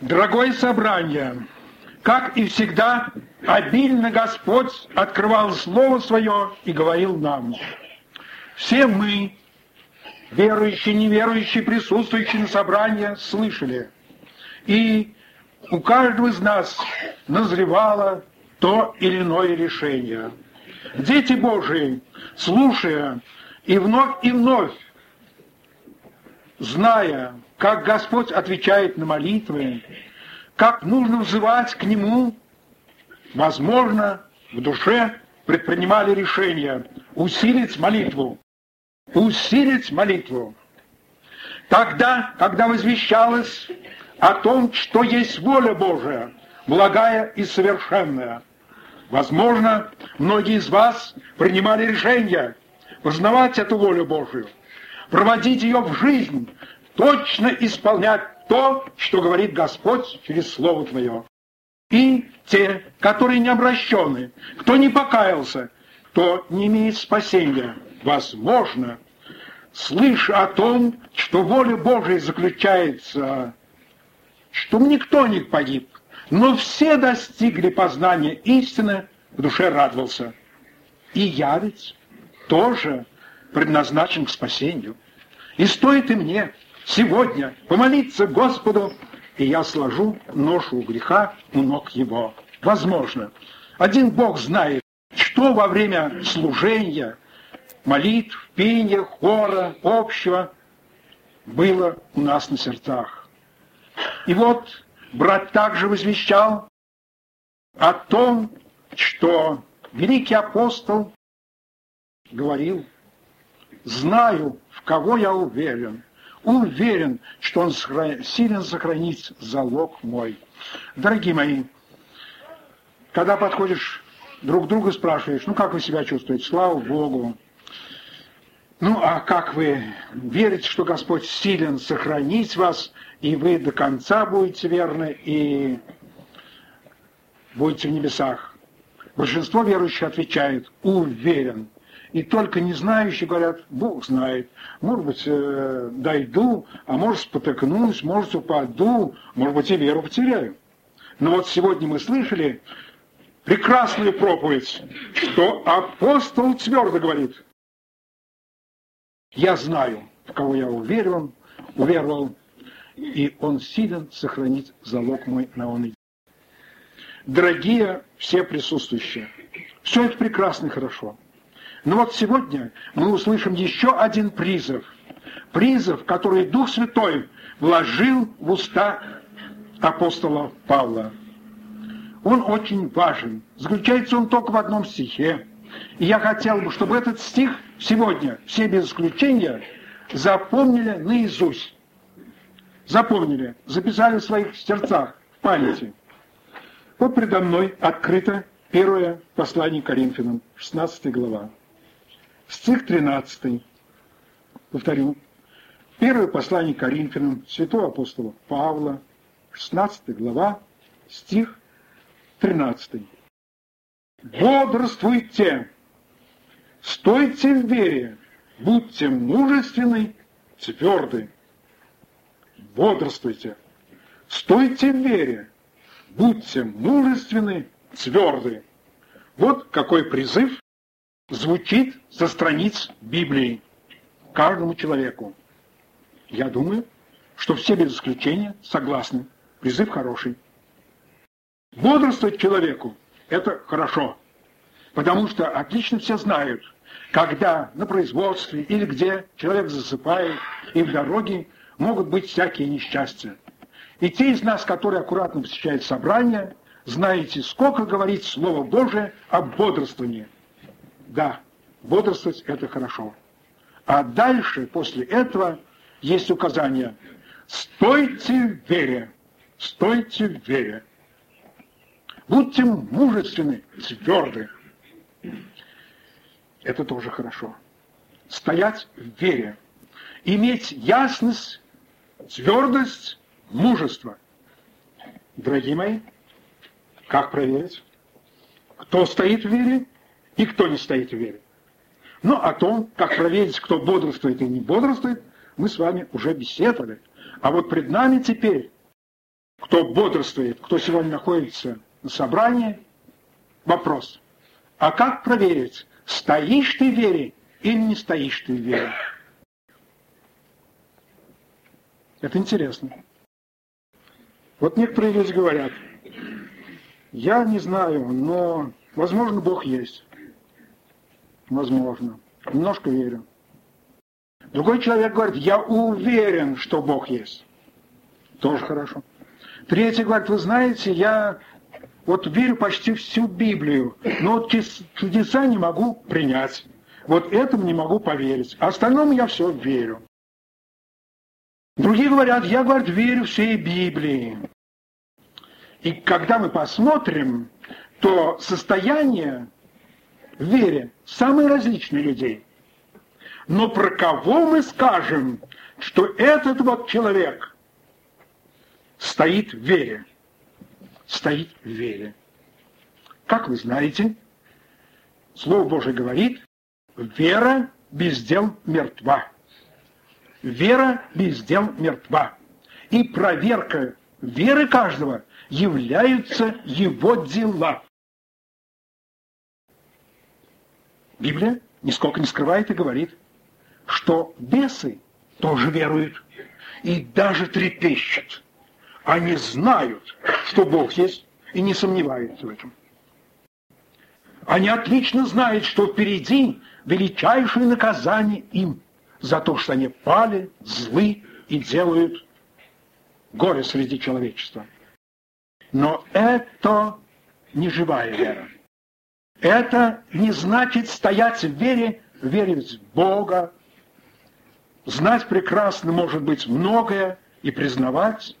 Дорогое собрание, как и всегда, обильно Господь открывал Слово Свое и говорил нам. Все мы, верующие, неверующие, присутствующие на собрании, слышали. И у каждого из нас назревало то или иное решение. Дети Божии, слушая и вновь и вновь, зная, как Господь отвечает на молитвы, как нужно взывать к Нему, возможно, в душе предпринимали решение усилить молитву, усилить молитву. Тогда, когда возвещалось о том, что есть воля Божия, благая и совершенная, возможно, многие из вас принимали решение познавать эту волю Божию, проводить ее в жизнь, точно исполнять то, что говорит Господь через Слово Твое. И те, которые не обращены, кто не покаялся, кто не имеет спасения, возможно, слыша о том, что воля Божия заключается, что никто не погиб, но все достигли познания истины, в душе радовался. И я ведь тоже предназначен к спасению. И стоит и мне сегодня помолиться Господу, и я сложу ношу греха у ног Его. Возможно. Один Бог знает, что во время служения, молитв, пения, хора, общего было у нас на сердцах. И вот брат также возвещал о том, что великий апостол говорил, «Знаю, в кого я уверен, уверен, что он силен сохранить залог мой». Дорогие мои, когда подходишь друг к другу, спрашиваешь, ну как вы себя чувствуете? Слава Богу. Ну а как вы верите, что Господь силен сохранить вас, и вы до конца будете верны, и будете в небесах? Большинство верующих отвечает «уверен». И только не знающие говорят, Бог знает, может быть, э, дойду, а может спотыкнусь, может упаду, может быть, и веру потеряю. Но вот сегодня мы слышали прекрасную проповедь, что апостол твердо говорит, я знаю, в кого я уверовал, уверовал, и он силен сохранить залог мой на он. Дорогие все присутствующие, все это прекрасно и хорошо. Но вот сегодня мы услышим еще один призыв. Призыв, который Дух Святой вложил в уста апостола Павла. Он очень важен. Заключается он только в одном стихе. И я хотел бы, чтобы этот стих сегодня, все без исключения, запомнили наизусть. Запомнили, записали в своих сердцах, в памяти. Вот предо мной открыто первое послание Коринфянам, 16 глава. Стих 13. Повторю. Первое послание Коринфянам святого апостола Павла, 16 глава, стих 13. Бодрствуйте, стойте в вере, будьте мужественны, тверды. Бодрствуйте, стойте в вере, будьте мужественны, тверды. Вот какой призыв звучит со страниц Библии каждому человеку. Я думаю, что все без исключения согласны. Призыв хороший. Бодрствовать человеку – это хорошо, потому что отлично все знают, когда на производстве или где человек засыпает, и в дороге могут быть всякие несчастья. И те из нас, которые аккуратно посещают собрания, знаете, сколько говорит Слово Божие об бодрствовании. Да, бодрствовать – это хорошо. А дальше, после этого, есть указание «Стойте в вере, стойте в вере». Будьте мужественны, тверды. Это тоже хорошо. Стоять в вере. Иметь ясность, твердость, мужество. Дорогие мои, как проверить? Кто стоит в вере и кто не стоит в вере? Но о том, как проверить, кто бодрствует и не бодрствует, мы с вами уже беседовали. А вот пред нами теперь кто бодрствует, кто сегодня находится на собрании, вопрос. А как проверить, стоишь ты в вере или не стоишь ты в вере? Это интересно. Вот некоторые люди говорят, я не знаю, но, возможно, Бог есть. Возможно. Немножко верю. Другой человек говорит, я уверен, что Бог есть. Тоже хорошо. Третий говорит, вы знаете, я вот верю почти всю Библию, но вот чудеса не могу принять. Вот этому не могу поверить. А остальному я все верю. Другие говорят, я, говорит, верю всей Библии. И когда мы посмотрим, то состояние вере самые различные людей. Но про кого мы скажем, что этот вот человек стоит в вере? Стоит в вере. Как вы знаете, Слово Божие говорит, вера без дел мертва. Вера без дел мертва. И проверка веры каждого являются его дела. Библия нисколько не скрывает и говорит, что бесы тоже веруют и даже трепещут. Они знают, что Бог есть, и не сомневаются в этом. Они отлично знают, что впереди величайшее наказание им за то, что они пали, злы и делают горе среди человечества. Но это не живая вера. Это не значит стоять в вере, верить в Бога, знать прекрасно, может быть, многое и признавать.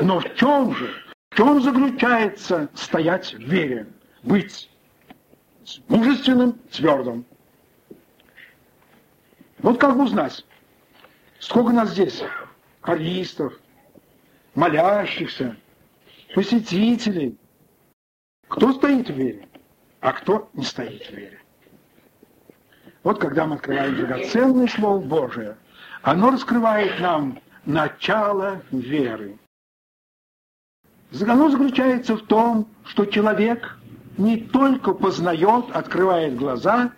Но в чем же, в чем заключается стоять в вере? Быть мужественным, твердым. Вот как узнать, сколько нас здесь, хористов, молящихся, посетителей. Кто стоит в вере, а кто не стоит в вере. Вот когда мы открываем драгоценное Слово Божие, оно раскрывает нам начало веры. Оно заключается в том, что человек не только познает, открывает глаза,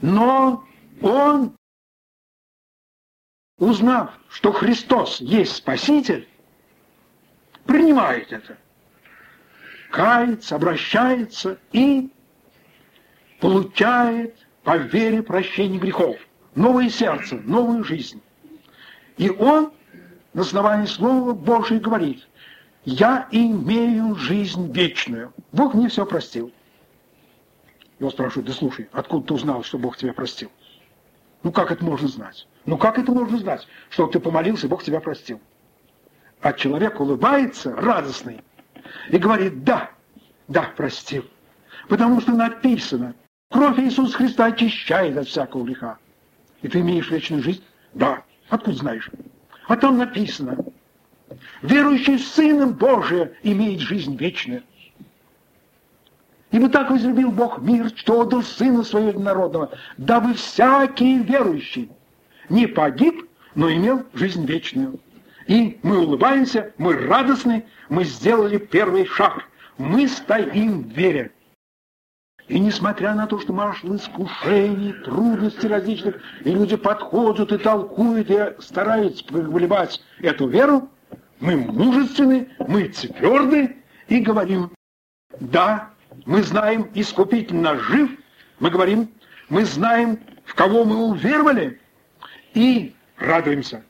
но он, узнав, что Христос есть Спаситель, принимает это, кается, обращается и получает по вере прощение грехов, новое сердце, новую жизнь. И он на основании Слова Божьего говорит, я имею жизнь вечную. Бог мне все простил. Его спрашивают, да слушай, откуда ты узнал, что Бог тебя простил? Ну как это можно знать? Ну как это можно знать, что ты помолился, Бог тебя простил? А человек улыбается, радостный, и говорит, да, да, простил. Потому что написано, кровь Иисуса Христа очищает от всякого греха. И ты имеешь вечную жизнь? Да. Откуда знаешь? А там написано, верующий в Сына Божия имеет жизнь вечную. Ибо так возлюбил Бог мир, что отдал Сына Своего Единородного, дабы всякий верующий не погиб, но имел жизнь вечную. И мы улыбаемся, мы радостны, мы сделали первый шаг. Мы стоим вере. И несмотря на то, что маршал искушений, трудностей различных, и люди подходят и толкуют, и стараются выливать эту веру, мы мужественны, мы тверды и говорим, да, мы знаем, искупитель наш жив, мы говорим, мы знаем, в кого мы уверовали, и радуемся.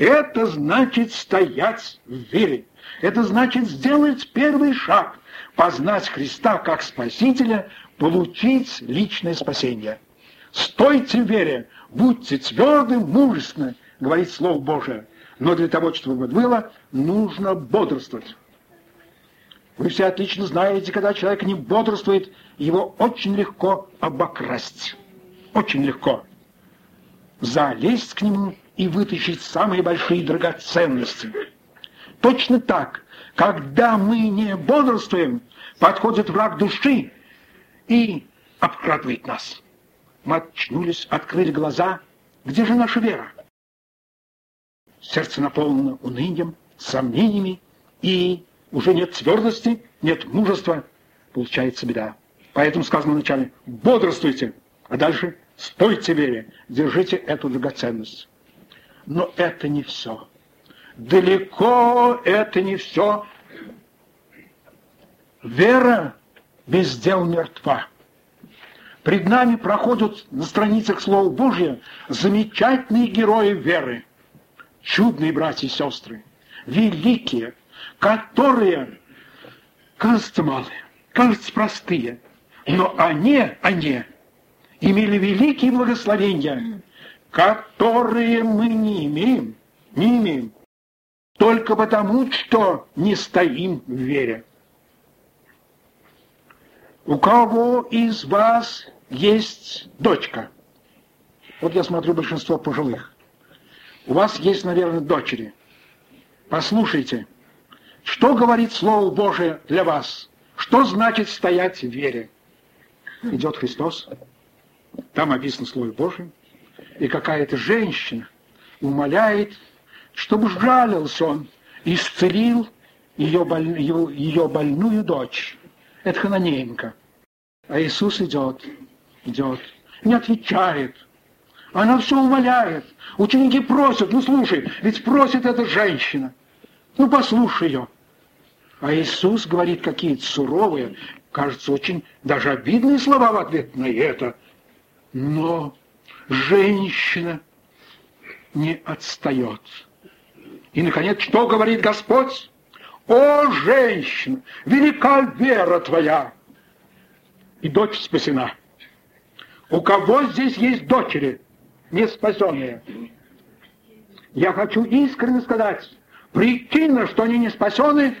Это значит стоять в вере. Это значит сделать первый шаг, познать Христа как Спасителя, получить личное спасение. Стойте в вере, будьте твердым, мужественны, говорит Слово Божие. Но для того, чтобы было, нужно бодрствовать. Вы все отлично знаете, когда человек не бодрствует, его очень легко обокрасть. Очень легко. Залезть к нему и вытащить самые большие драгоценности. Точно так, когда мы не бодрствуем, подходит враг души и обкрадывает нас. Мы очнулись, открыли глаза. Где же наша вера? Сердце наполнено унынием, сомнениями и уже нет твердости, нет мужества, получается беда. Поэтому сказано вначале «бодрствуйте», а дальше «стойте вере», держите эту драгоценность. Но это не все. Далеко это не все. Вера без дел мертва. Пред нами проходят на страницах Слова Божьего замечательные герои веры, чудные братья и сестры, великие, которые, кажется, малые, кажется, простые, но они, они имели великие благословения, которые мы не имеем, не имеем, только потому, что не стоим в вере. У кого из вас есть дочка? Вот я смотрю большинство пожилых. У вас есть, наверное, дочери. Послушайте, что говорит Слово Божие для вас? Что значит стоять в вере? Идет Христос, там описано Слово Божие, и какая-то женщина умоляет, чтобы жалился он, исцелил ее, боль, ее, ее больную дочь. Это Хананеенко. А Иисус идет, идет, не отвечает. Она все умоляет. Ученики просят, ну слушай, ведь просит эта женщина. Ну послушай ее. А Иисус говорит какие-то суровые, кажется, очень даже обидные слова в ответ на это. Но женщина не отстает. И, наконец, что говорит Господь? «О, женщина, велика вера твоя!» И дочь спасена. У кого здесь есть дочери, не спасенные? Я хочу искренне сказать, причина, что они не спасены,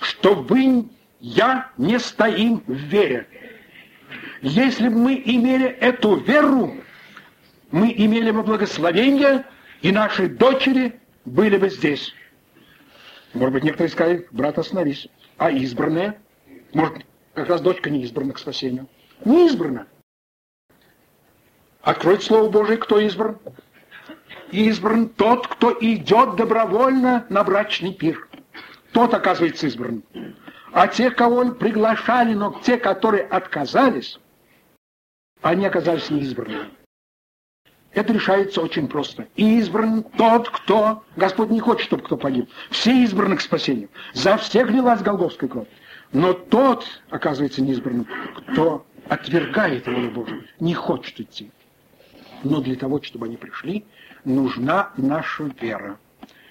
что вы, я не стоим в вере. Если бы мы имели эту веру, мы имели бы благословение, и наши дочери были бы здесь. Может быть, некоторые сказали, брат, остановись. А избранные? Может, как раз дочка не избрана к спасению. Не избрана. Откройте Слово Божие, кто избран. Избран тот, кто идет добровольно на брачный пир. Тот, оказывается, избран. А те, кого приглашали, но те, которые отказались, они оказались неизбранными. Это решается очень просто. Избран тот, кто... Господь не хочет, чтобы кто погиб. Все избраны к спасению. За всех лилась Голговская кровь. Но тот, оказывается, неизбранным, кто отвергает волю Божию, не хочет идти. Но для того, чтобы они пришли, нужна наша вера.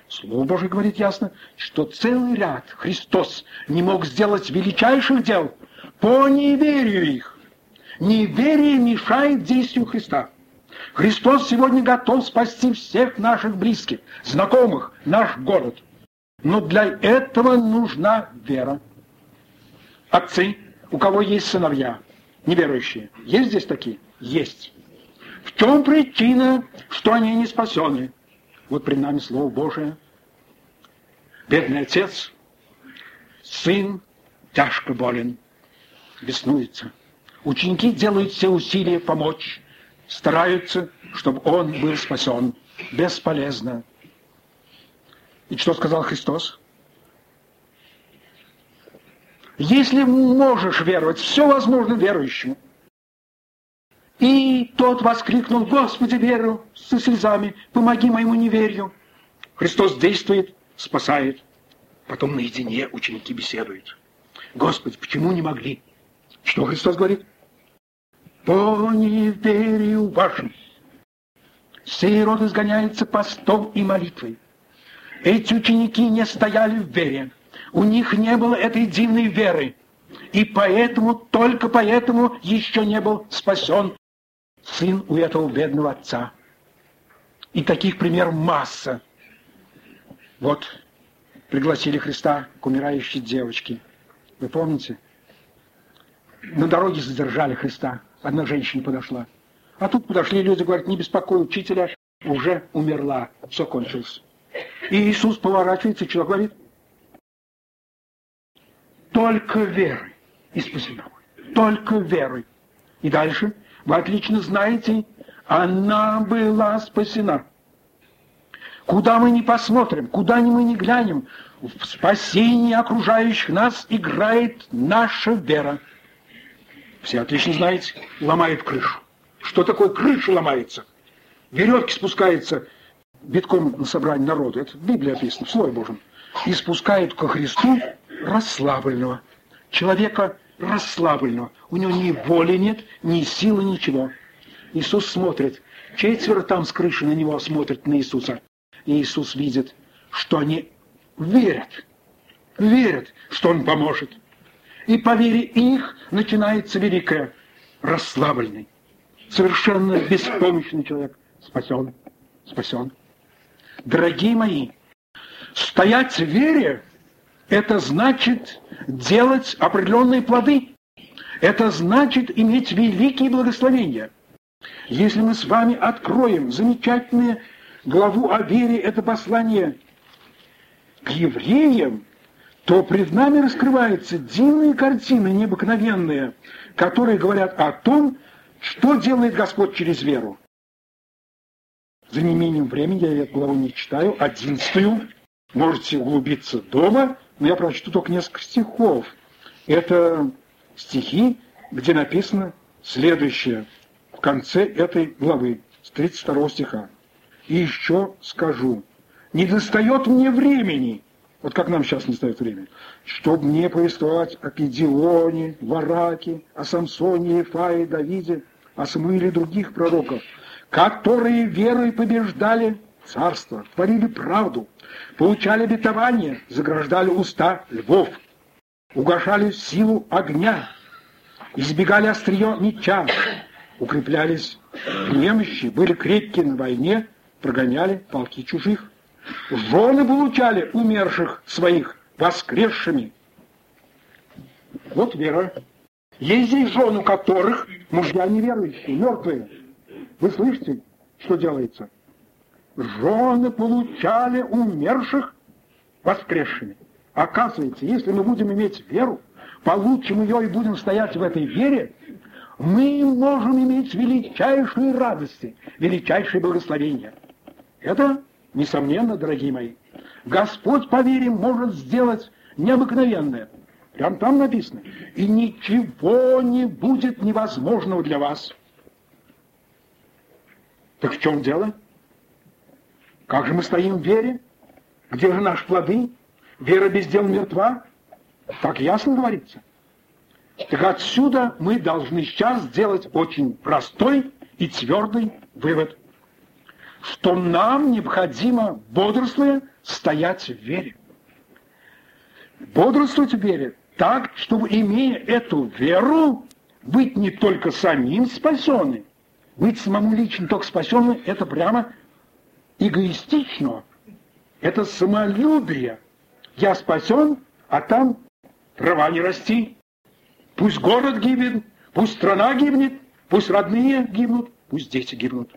Слово Божие говорит ясно, что целый ряд Христос не мог сделать величайших дел по неверию их. Неверие мешает действию Христа. Христос сегодня готов спасти всех наших близких, знакомых, наш город. Но для этого нужна вера. Отцы, у кого есть сыновья, неверующие, есть здесь такие? Есть. В чем причина, что они не спасены? Вот при нами Слово Божие. Бедный отец, сын тяжко болен, беснуется. Ученики делают все усилия помочь, стараются, чтобы он был спасен. Бесполезно. И что сказал Христос? Если можешь веровать, все возможно верующему. И тот воскликнул, Господи, веру со слезами, помоги моему неверию. Христос действует, спасает. Потом наедине ученики беседуют. Господи, почему не могли? Что Христос говорит? По неверию вашим. Сей род изгоняется постом и молитвой. Эти ученики не стояли в вере. У них не было этой дивной веры. И поэтому, только поэтому еще не был спасен сын у этого бедного отца. И таких примеров масса. Вот, пригласили Христа к умирающей девочке. Вы помните? На дороге задержали Христа. Одна женщина подошла. А тут подошли люди, говорят, не беспокой учителя, уже умерла, все кончилось. И Иисус поворачивается, и человек говорит, только верой и спасена. Только верой. И дальше, вы отлично знаете, она была спасена. Куда мы не посмотрим, куда мы не глянем, в спасении окружающих нас играет наша вера. Все отлично знаете, ломает крышу. Что такое крыша ломается? Веревки спускаются битком на собрание народа. Это в Библии описано, в Слове Божьем. И спускают ко Христу расслабленного. Человека расслабленного. У него ни воли нет, ни силы, ничего. Иисус смотрит. Четверо там с крыши на него смотрят на Иисуса. И Иисус видит, что они верят. Верят, что Он поможет. И по вере их начинается великое расслабленный, совершенно беспомощный человек спасен, спасен. Дорогие мои, стоять в вере – это значит делать определенные плоды. Это значит иметь великие благословения. Если мы с вами откроем замечательную главу о вере, это послание к евреям, то пред нами раскрываются дивные картины, необыкновенные, которые говорят о том, что делает Господь через веру. За неимением времени я эту главу не читаю, одиннадцатую. Можете углубиться дома, но я прочту только несколько стихов. Это стихи, где написано следующее в конце этой главы, с 32 стиха. «И еще скажу, не достает мне времени, вот как нам сейчас не достает времени, чтобы мне повествовать о Педионе, Вараке, о Самсоне, Ефае, Давиде, о Самуиле других пророков, которые верой побеждали царство, творили правду, получали обетование, заграждали уста львов, угошали силу огня, избегали острие меча, укреплялись немощи, были крепкие на войне, прогоняли полки чужих. Жены получали умерших своих воскресшими. Вот вера. Есть здесь жены, у которых мужья неверующие, мертвые. Вы слышите, что делается? Жены получали умерших воскресшими. Оказывается, если мы будем иметь веру, получим ее и будем стоять в этой вере, мы можем иметь величайшие радости, величайшие благословения. Это, несомненно, дорогие мои. Господь, по вере, может сделать необыкновенное. Прям там написано. И ничего не будет невозможного для вас. Так в чем дело? Как же мы стоим в вере? Где же наши плоды? Вера без дел мертва? Так ясно говорится. Так отсюда мы должны сейчас сделать очень простой и твердый вывод, что нам необходимо, бодрствуя, стоять в вере. Бодрствовать в вере так, чтобы, имея эту веру, быть не только самим спасенным, быть самому лично только спасенным, это прямо эгоистично. Это самолюбие. Я спасен, а там трава не расти. Пусть город гибнет, пусть страна гибнет, пусть родные гибнут, пусть дети гибнут.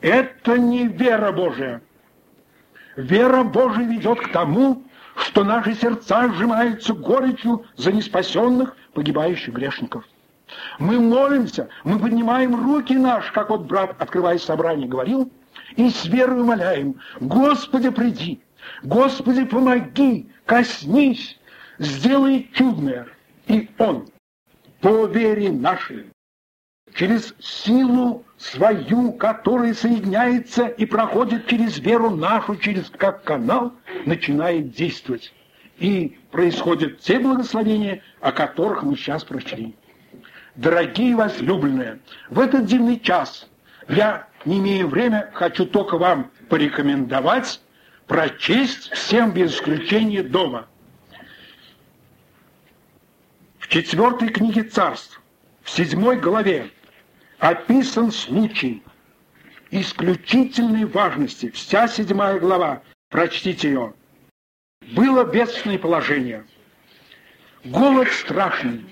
Это не вера Божия. Вера Божия ведет к тому, что наши сердца сжимаются горечью за неспасенных, погибающих грешников. Мы молимся, мы поднимаем руки наши, как вот брат, открывая собрание, говорил, и с верой умоляем, Господи, приди, Господи, помоги, коснись, сделай чудное. И Он по вере нашей, через силу свою, которая соединяется и проходит через веру нашу, через как канал, начинает действовать. И происходят те благословения, о которых мы сейчас прочли. Дорогие возлюбленные, в этот дивный час я, не имея времени, хочу только вам порекомендовать прочесть всем без исключения дома. В четвертой книге царств, в седьмой главе, описан случай исключительной важности. Вся седьмая глава, прочтите ее. Было бедственное положение. Голод страшный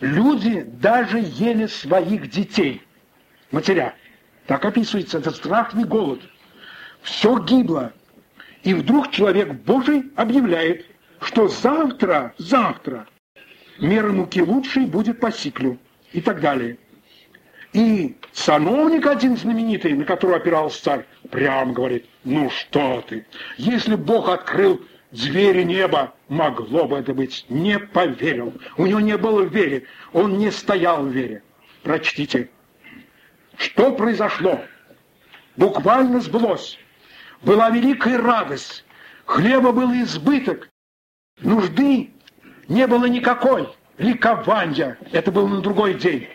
Люди даже ели своих детей, матеря. Так описывается этот страшный голод. Все гибло. И вдруг человек Божий объявляет, что завтра, завтра мера муки лучшей будет по сиклю и так далее. И сановник один знаменитый, на которого опирался царь, прям говорит, ну что ты, если Бог открыл звери неба, могло бы это быть, не поверил. У него не было в вере, он не стоял в вере. Прочтите. Что произошло? Буквально сбылось. Была великая радость, хлеба был избыток, нужды не было никакой, ликования. Это было на другой день.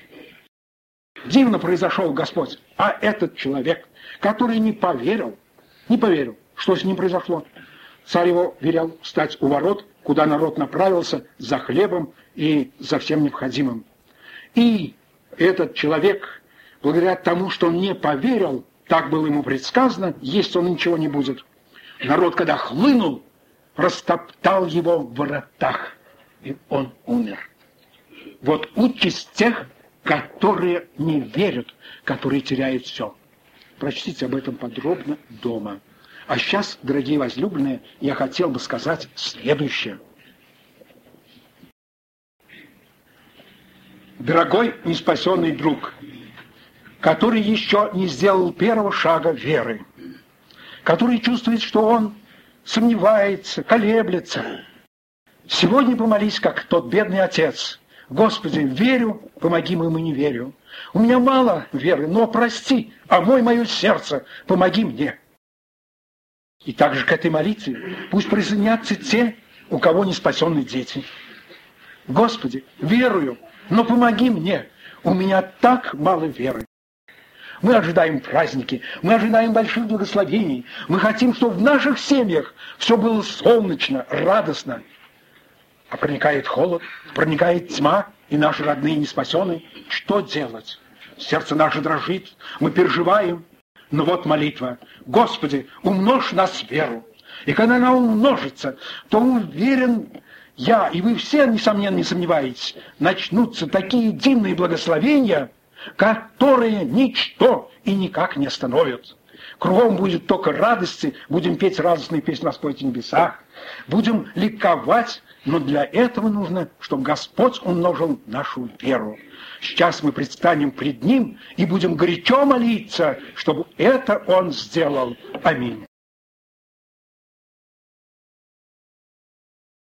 Дивно произошел Господь. А этот человек, который не поверил, не поверил, что с ним произошло. Царь его велел встать у ворот, куда народ направился за хлебом и за всем необходимым. И этот человек, благодаря тому, что он не поверил, так было ему предсказано, есть он ничего не будет. Народ, когда хлынул, растоптал его в воротах, и он умер. Вот участь тех, которые не верят, которые теряют все. Прочтите об этом подробно дома. А сейчас, дорогие возлюбленные, я хотел бы сказать следующее. Дорогой неспасенный друг, который еще не сделал первого шага веры, который чувствует, что он сомневается, колеблется, сегодня помолись, как тот бедный отец – Господи, верю, помоги моему не верю. У меня мало веры, но прости, а мой мое сердце, помоги мне. И также к этой молитве пусть присоединятся те, у кого не спасенные дети. Господи, верую, но помоги мне, у меня так мало веры. Мы ожидаем праздники, мы ожидаем больших благословений, мы хотим, чтобы в наших семьях все было солнечно, радостно а проникает холод, проникает тьма, и наши родные не спасены. Что делать? Сердце наше дрожит, мы переживаем. Но вот молитва. Господи, умножь нас веру. И когда она умножится, то уверен я, и вы все, несомненно, не сомневаетесь, начнутся такие дивные благословения, которые ничто и никак не остановят. Кругом будет только радости, будем петь радостные песни на в небесах, будем ликовать но для этого нужно, чтобы Господь умножил нашу веру. Сейчас мы предстанем пред Ним и будем горячо молиться, чтобы это Он сделал. Аминь.